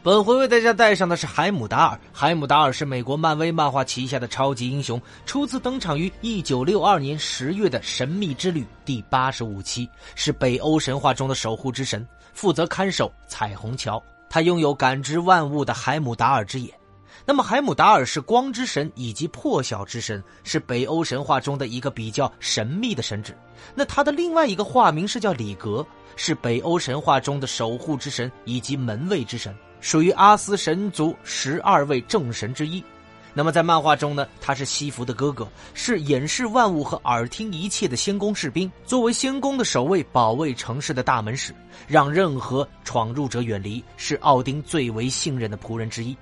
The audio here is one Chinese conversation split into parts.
本回为大家带上的是海姆达尔。海姆达尔是美国漫威漫画旗下的超级英雄，初次登场于一九六二年十月的《神秘之旅》第八十五期，是北欧神话中的守护之神，负责看守彩虹桥。他拥有感知万物的海姆达尔之眼。那么，海姆达尔是光之神以及破晓之神，是北欧神话中的一个比较神秘的神祇。那他的另外一个化名是叫里格，是北欧神话中的守护之神以及门卫之神。属于阿斯神族十二位正神之一，那么在漫画中呢，他是西弗的哥哥，是掩视万物和耳听一切的仙宫士兵。作为仙宫的守卫，保卫城市的大门使，让任何闯入者远离，是奥丁最为信任的仆人之一。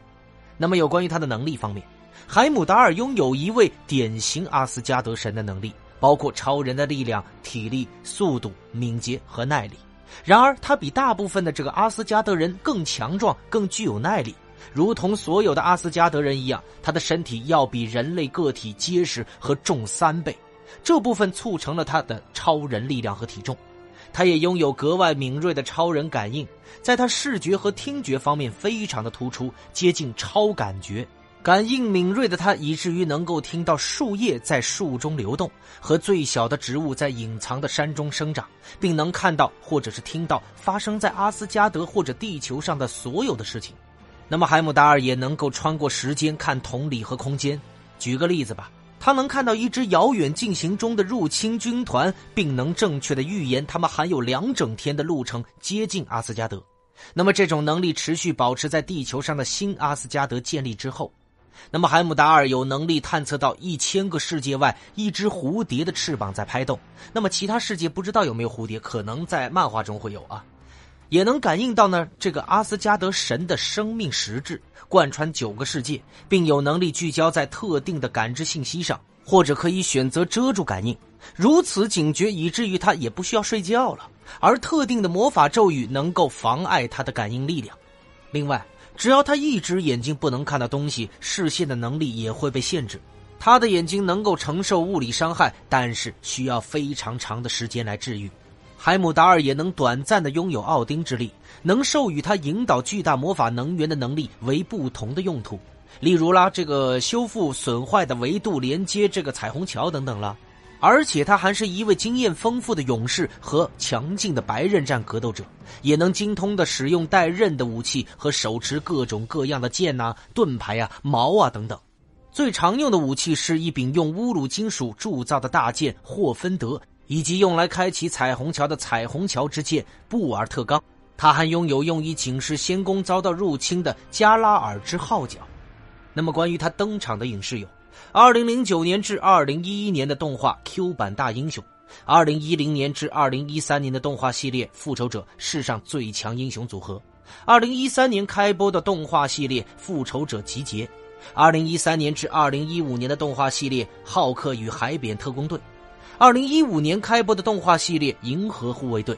那么有关于他的能力方面，海姆达尔拥有一位典型阿斯加德神的能力，包括超人的力量、体力、速度、敏捷和耐力。然而，他比大部分的这个阿斯加德人更强壮，更具有耐力，如同所有的阿斯加德人一样，他的身体要比人类个体结实和重三倍，这部分促成了他的超人力量和体重。他也拥有格外敏锐的超人感应，在他视觉和听觉方面非常的突出，接近超感觉。感应敏锐的他，以至于能够听到树叶在树中流动，和最小的植物在隐藏的山中生长，并能看到或者是听到发生在阿斯加德或者地球上的所有的事情。那么，海姆达尔也能够穿过时间看同理和空间。举个例子吧，他能看到一支遥远进行中的入侵军团，并能正确的预言他们还有两整天的路程接近阿斯加德。那么，这种能力持续保持在地球上的新阿斯加德建立之后。那么，海姆达尔有能力探测到一千个世界外一只蝴蝶的翅膀在拍动。那么，其他世界不知道有没有蝴蝶，可能在漫画中会有啊。也能感应到呢这个阿斯加德神的生命实质，贯穿九个世界，并有能力聚焦在特定的感知信息上，或者可以选择遮住感应。如此警觉，以至于他也不需要睡觉了。而特定的魔法咒语能够妨碍他的感应力量。另外。只要他一只眼睛不能看到东西，视线的能力也会被限制。他的眼睛能够承受物理伤害，但是需要非常长的时间来治愈。海姆达尔也能短暂的拥有奥丁之力，能授予他引导巨大魔法能源的能力为不同的用途，例如啦，这个修复损坏的维度，连接这个彩虹桥等等了。而且他还是一位经验丰富的勇士和强劲的白刃战格斗者，也能精通的使用带刃的武器和手持各种各样的剑呐、盾牌啊、矛啊等等。最常用的武器是一柄用乌鲁金属铸造的大剑霍芬德，以及用来开启彩虹桥的彩虹桥之剑布尔特冈。他还拥有用以警示仙宫遭到入侵的加拉尔之号角。那么，关于他登场的影视有。二零零九年至二零一一年的动画 Q 版大英雄，二零一零年至二零一三年的动画系列复仇者世上最强英雄组合，二零一三年开播的动画系列复仇者集结，二零一三年至二零一五年的动画系列浩克与海扁特工队，二零一五年开播的动画系列银河护卫队，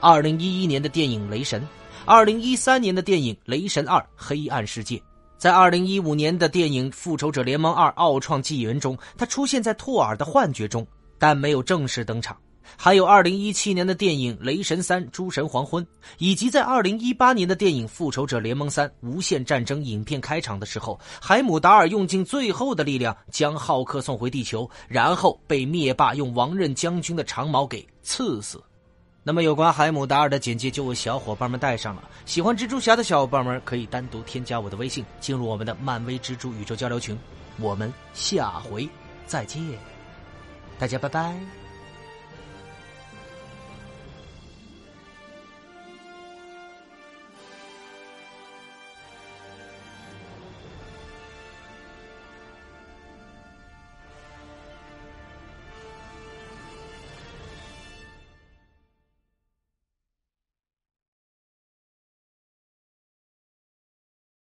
二零一一年的电影雷神，二零一三年的电影雷神二黑暗世界。在二零一五年的电影《复仇者联盟二：奥创纪元》中，他出现在托尔的幻觉中，但没有正式登场。还有二零一七年的电影《雷神三：诸神黄昏》，以及在二零一八年的电影《复仇者联盟三：无限战争》影片开场的时候，海姆达尔用尽最后的力量将浩克送回地球，然后被灭霸用王任将军的长矛给刺死。那么，有关海姆达尔的简介就为小伙伴们带上了。喜欢蜘蛛侠的小伙伴们可以单独添加我的微信，进入我们的漫威蜘蛛宇宙交流群。我们下回再见，大家拜拜。